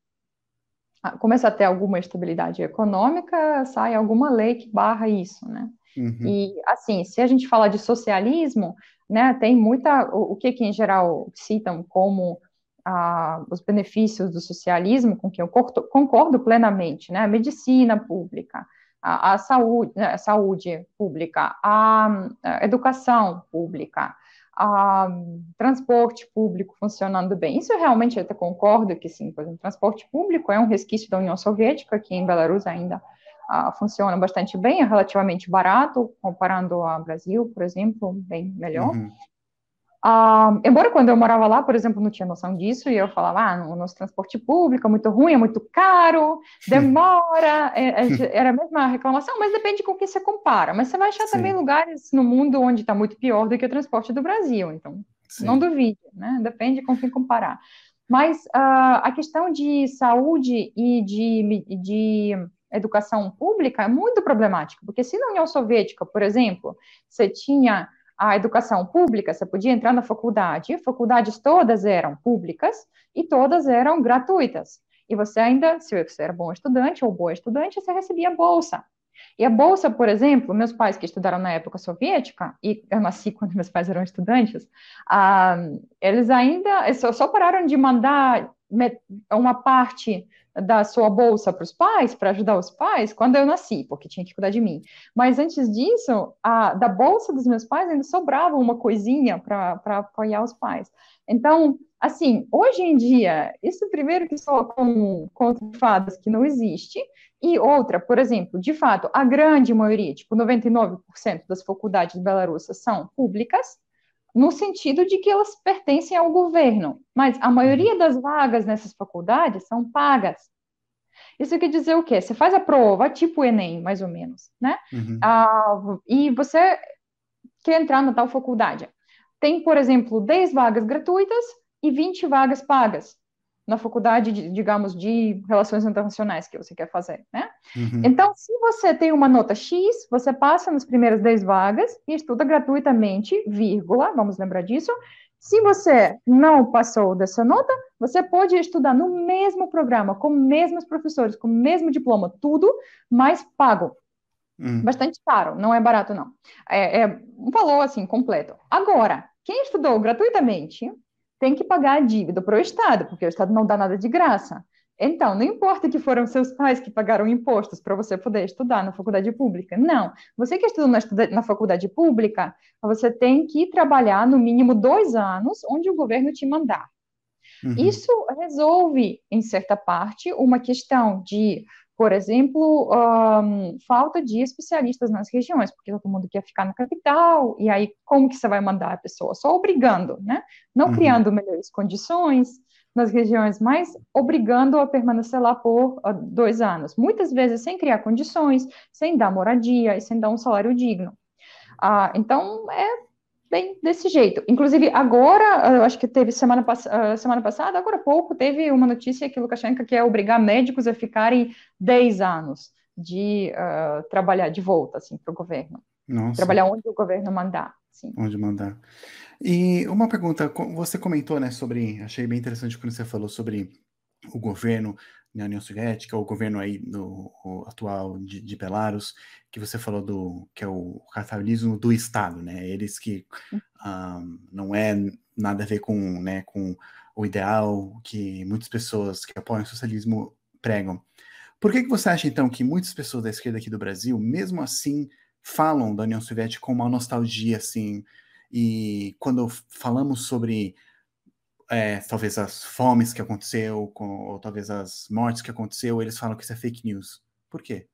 começa a ter alguma estabilidade econômica, sai alguma lei que barra isso, né? uhum, E, assim, se a gente falar de socialismo, né, tem muita, o, o que que em geral citam como ah, os benefícios do socialismo, com que eu concordo, plenamente, né, a medicina pública, a, a saúde, a saúde pública, a, a educação pública, a transporte público funcionando bem. Isso eu realmente até concordo que sim, por exemplo, transporte público é um resquício da União Soviética, que em Belarus ainda funciona bastante bem, é relativamente barato, comparando ao Brasil, por exemplo, bem melhor. uhum, Uh, embora quando eu morava lá, por exemplo, não tinha noção disso, e eu falava, ah, o nosso transporte público é muito ruim, é muito caro, demora, é, é, era a mesma reclamação, mas depende com quem você compara. Mas você vai achar também sim, lugares no mundo onde está muito pior do que o transporte do Brasil, então não sim, duvide, né? Depende com quem comparar. Mas uh, a questão de saúde e de, de educação pública é muito problemática, porque se na União Soviética, por exemplo, você tinha a educação pública, você podia entrar na faculdade, faculdades todas eram públicas e todas eram gratuitas. E você ainda, se você era bom estudante ou boa estudante, você recebia bolsa. E a bolsa, por exemplo, meus pais que estudaram na época soviética, e eu nasci quando meus pais eram estudantes, ah, eles ainda só, só pararam de mandar uma parte da sua bolsa para os pais, para ajudar os pais, quando eu nasci, porque tinha que cuidar de mim. Mas antes disso, a, da bolsa dos meus pais ainda sobrava uma coisinha para apoiar os pais. Então, assim, hoje em dia, isso primeiro que só com, com fadas que não existe, e outra, por exemplo, de fato, a grande maioria, tipo 99% das faculdades belarussas são públicas, no sentido de que elas pertencem ao governo, mas a maioria das vagas nessas faculdades são pagas. Isso quer dizer o quê? Você faz a prova, tipo Enem, mais ou menos, né? Uhum. Ah, e você quer entrar na tal faculdade. Tem, por exemplo, 10 vagas gratuitas e 20 vagas pagas na faculdade, de, digamos, de relações internacionais que você quer fazer, né? Uhum. Então, se você tem uma nota X, você passa nas primeiras 10 vagas e estuda gratuitamente, vírgula, vamos lembrar disso. Se você não passou dessa nota, você pode estudar no mesmo programa, com mesmos professores, com o mesmo diploma, tudo, mas pago. Uhum. Bastante caro, não é barato, não. É, é um valor, assim, completo. Agora, quem estudou gratuitamente, tem que pagar a dívida para o Estado, porque o Estado não dá nada de graça. Então, não importa que foram seus pais que pagaram impostos para você poder estudar na faculdade pública. Não. Você que estudou na, na, faculdade pública, você tem que trabalhar no mínimo dois anos onde o governo te mandar. Uhum. Isso resolve, em certa parte, uma questão de por exemplo, um, falta de especialistas nas regiões, porque todo mundo quer ficar na capital, e aí como que você vai mandar a pessoa? Só obrigando, né? Não uhum. criando melhores condições nas regiões, mas obrigando a permanecer lá por uh, dois anos. Muitas vezes sem criar condições, sem dar moradia e sem dar um salário digno. Uh, então, é bem desse jeito. Inclusive, agora, eu acho que teve semana, pass ah, semana passada, agora há pouco, teve uma notícia que Lukashenko quer obrigar médicos a ficarem 10 anos de uh, trabalhar de volta, assim, para o governo. Nossa. Trabalhar onde o governo mandar. Sim. Onde mandar. E uma pergunta, você comentou, né, sobre, achei bem interessante quando você falou sobre o governo na União Soviética, o governo aí do atual de, de, Belarus, que você falou do que é o capitalismo do Estado, né? Eles que um, ah, não é nada a ver com, né, com o ideal que muitas pessoas que apoiam o socialismo pregam. Por que, que você acha então que muitas pessoas da esquerda aqui do Brasil, mesmo assim, falam da União Soviética com uma nostalgia assim? E quando falamos sobre é, talvez as fomes que aconteceu, com, ou talvez as mortes que aconteceu, eles falam que isso é fake news. Por quê?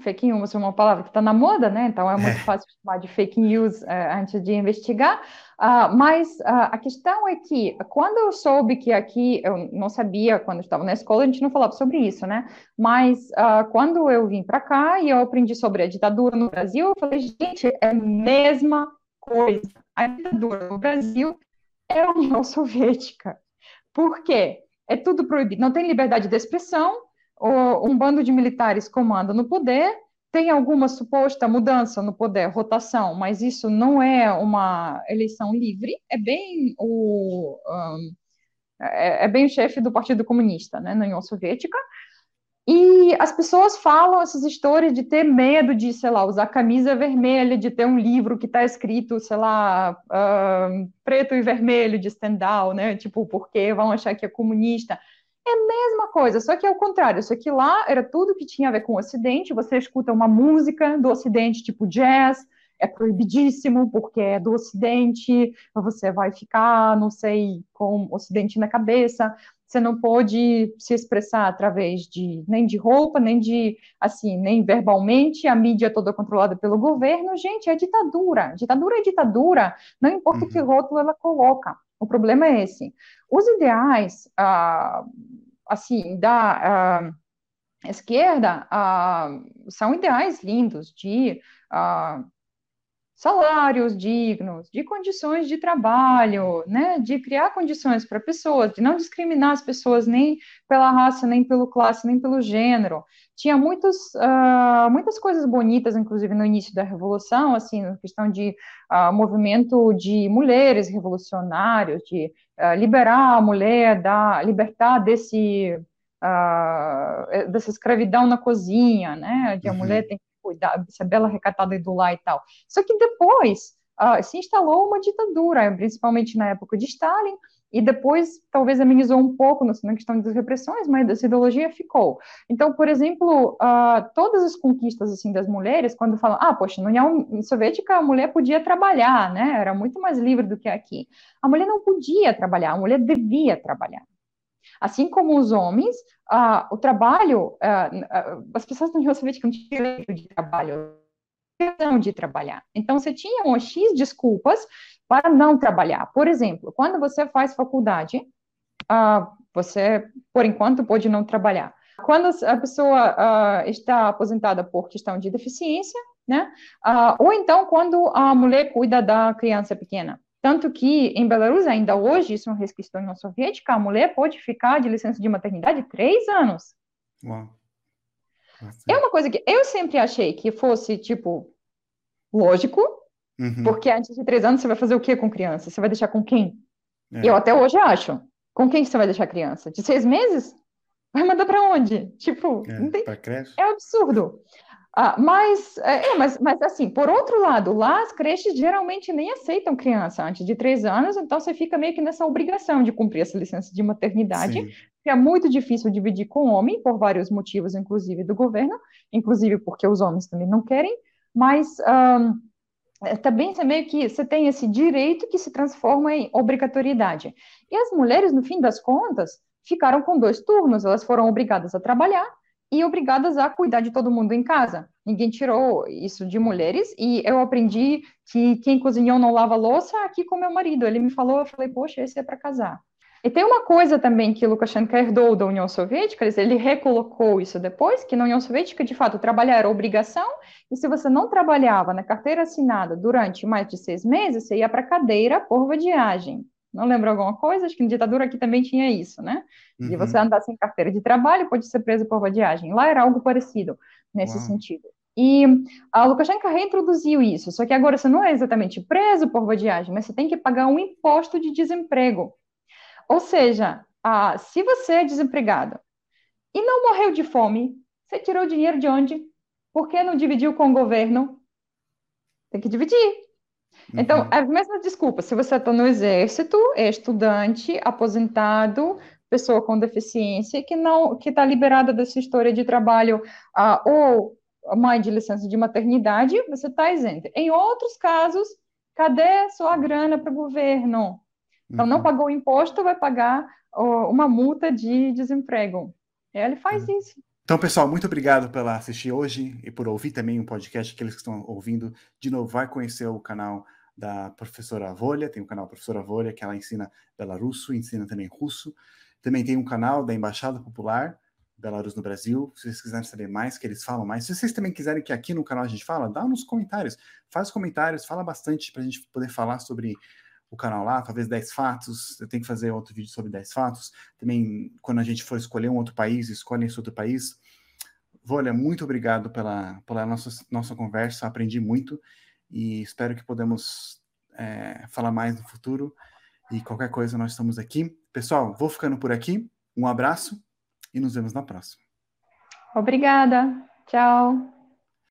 Fake news é uma palavra que está na moda, né? Então é muito é. fácil chamar de fake news uh, antes de investigar. Uh, mas uh, a questão é que quando eu soube que aqui, eu não sabia quando estava na escola, a gente não falava sobre isso, né? Mas quando eu vim para cá e eu aprendi sobre a ditadura no Brasil, eu falei, gente, é a mesma coisa. A ditadura no Brasil é a União Soviética. Por quê? É tudo proibido. Não tem liberdade de expressão, um bando de militares comanda no poder, tem alguma suposta mudança no poder, rotação, mas isso não é uma eleição livre, é bem o. Um, é, é, bem o chefe do Partido Comunista, né, na União Soviética, e as pessoas falam essas histórias de ter medo de, sei lá, usar camisa vermelha, de ter um livro que está escrito, sei lá, uh, preto e vermelho de Stendhal, né? Tipo, porque vão achar que é comunista. É a mesma coisa, só que é o contrário. Isso aqui lá era tudo que tinha a ver com o Ocidente. Você escuta uma música do Ocidente, tipo jazz, é proibidíssimo porque é do Ocidente, você vai ficar, não sei, com o Ocidente na cabeça você não pode se expressar através de nem de roupa, nem de assim, nem verbalmente, a mídia toda controlada pelo governo. Gente, é ditadura. Ditadura é ditadura, não importa uhum. que rótulo ela coloca. O problema é esse. Os ideais, ah, assim, da ah, esquerda ah, são ideais lindos de ah, salários dignos, de condições de trabalho, né, de criar condições para pessoas, de não discriminar as pessoas nem pela raça, nem pelo classe, nem pelo gênero. Tinha muitos, uh, muitas coisas bonitas, inclusive no início da revolução, assim, na questão de uh, movimento de mulheres revolucionários, de uh, liberar a mulher, da, libertar desse dessa escravidão na cozinha, né, de a uhum. mulher tem cuidar, bela, recatada do lá e tal. Só que depois uh, se instalou uma ditadura, principalmente na época de Stalin, e depois talvez amenizou um pouco na questão das repressões, mas essa ideologia ficou. Então, por exemplo, uh, todas as conquistas assim das mulheres, quando falam, ah, poxa, na União Soviética a mulher podia trabalhar, né? Era muito mais livre do que aqui. A mulher não podia trabalhar, a mulher devia trabalhar. Assim como os homens, uh, o trabalho, uh, as pessoas na União Soviética não tinham direito de trabalho, de trabalhar. Então, você tinha um X desculpas para não trabalhar. Por exemplo, quando você faz faculdade, uh, você, por enquanto, pode não trabalhar. Quando a pessoa está aposentada por questão de deficiência, né? Ou então quando a mulher cuida da criança pequena. Tanto que em Belarus, ainda hoje, isso é uma restrição na soviética, a mulher pode ficar de licença de maternidade três anos. Uau. É uma coisa que eu sempre achei que fosse, tipo, lógico, Uhum. Porque antes de três anos você vai fazer o que com criança? Você vai deixar com quem? É. Eu até hoje acho. Com quem você vai deixar criança? De seis meses? Vai mandar para onde? Tipo, é, tem... é um absurdo. Ah, mas, é, é, mas, mas assim, por outro lado, lá as creches geralmente nem aceitam criança antes de três anos, então você fica meio que nessa obrigação de cumprir essa licença de maternidade, Sim. que é muito difícil dividir com o homem, por vários motivos, inclusive do governo, inclusive porque os homens também não querem, mas um, é, também é meio que você tem esse direito que se transforma em obrigatoriedade. E as mulheres, no fim das contas, ficaram com dois turnos, elas foram obrigadas a trabalhar e obrigadas a cuidar de todo mundo em casa. Ninguém tirou isso de mulheres e eu aprendi que quem cozinhou não lava louça aqui com meu marido. Ele me falou, eu falei, poxa, esse é para casar. E tem uma coisa também que Lukashenko herdou da União Soviética, ele recolocou isso depois, que na União Soviética, de fato, trabalhar era obrigação, e se você não trabalhava na carteira assinada durante mais de seis meses, você ia para cadeira por vadiagem. Não lembro alguma coisa? Acho que na ditadura aqui também tinha isso, né? Uhum. De você andar sem carteira de trabalho, pode ser preso por vadiagem. Lá era algo parecido nesse Uau. sentido. E a Lukashenko reintroduziu isso, só que agora você não é exatamente preso por vadiagem, mas você tem que pagar um imposto de desemprego. Ou seja, ah, se você é desempregado e não morreu de fome, você tirou dinheiro de onde? Por que não dividiu com o governo? Tem que dividir. Uhum. Então, é a mesma desculpa. Se você está no exército, é estudante, aposentado, pessoa com deficiência, que não, que está liberada dessa história de trabalho ah, ou mãe de licença de maternidade, você está isento. Em outros casos, cadê sua grana para o governo? Então, não uhum. pagou imposto, vai pagar uma multa de desemprego. Ele faz uhum. isso. Então, pessoal, muito obrigado por assistir hoje e por ouvir também o podcast. Aqueles que estão ouvindo, de novo, vai conhecer o canal da professora Avolha, tem o canal Professora Avolha, que ela ensina belarusso, ensina também russo. Também tem um canal da Embaixada Popular Belarus no Brasil. Se vocês quiserem saber mais, que eles falam mais. Se vocês também quiserem que aqui no canal a gente fala, dá nos comentários. Faz comentários, fala bastante para a gente poder falar sobre o canal lá, talvez 10 fatos, eu tenho que fazer outro vídeo sobre 10 fatos. Também, quando a gente for escolher um outro país, escolhe esse outro país. Volha, muito obrigado pela, pela nossa, nossa conversa, aprendi muito e espero que podemos é, falar mais no futuro. E qualquer coisa, nós estamos aqui. Pessoal, vou ficando por aqui. Um abraço e nos vemos na próxima. Obrigada. Tchau.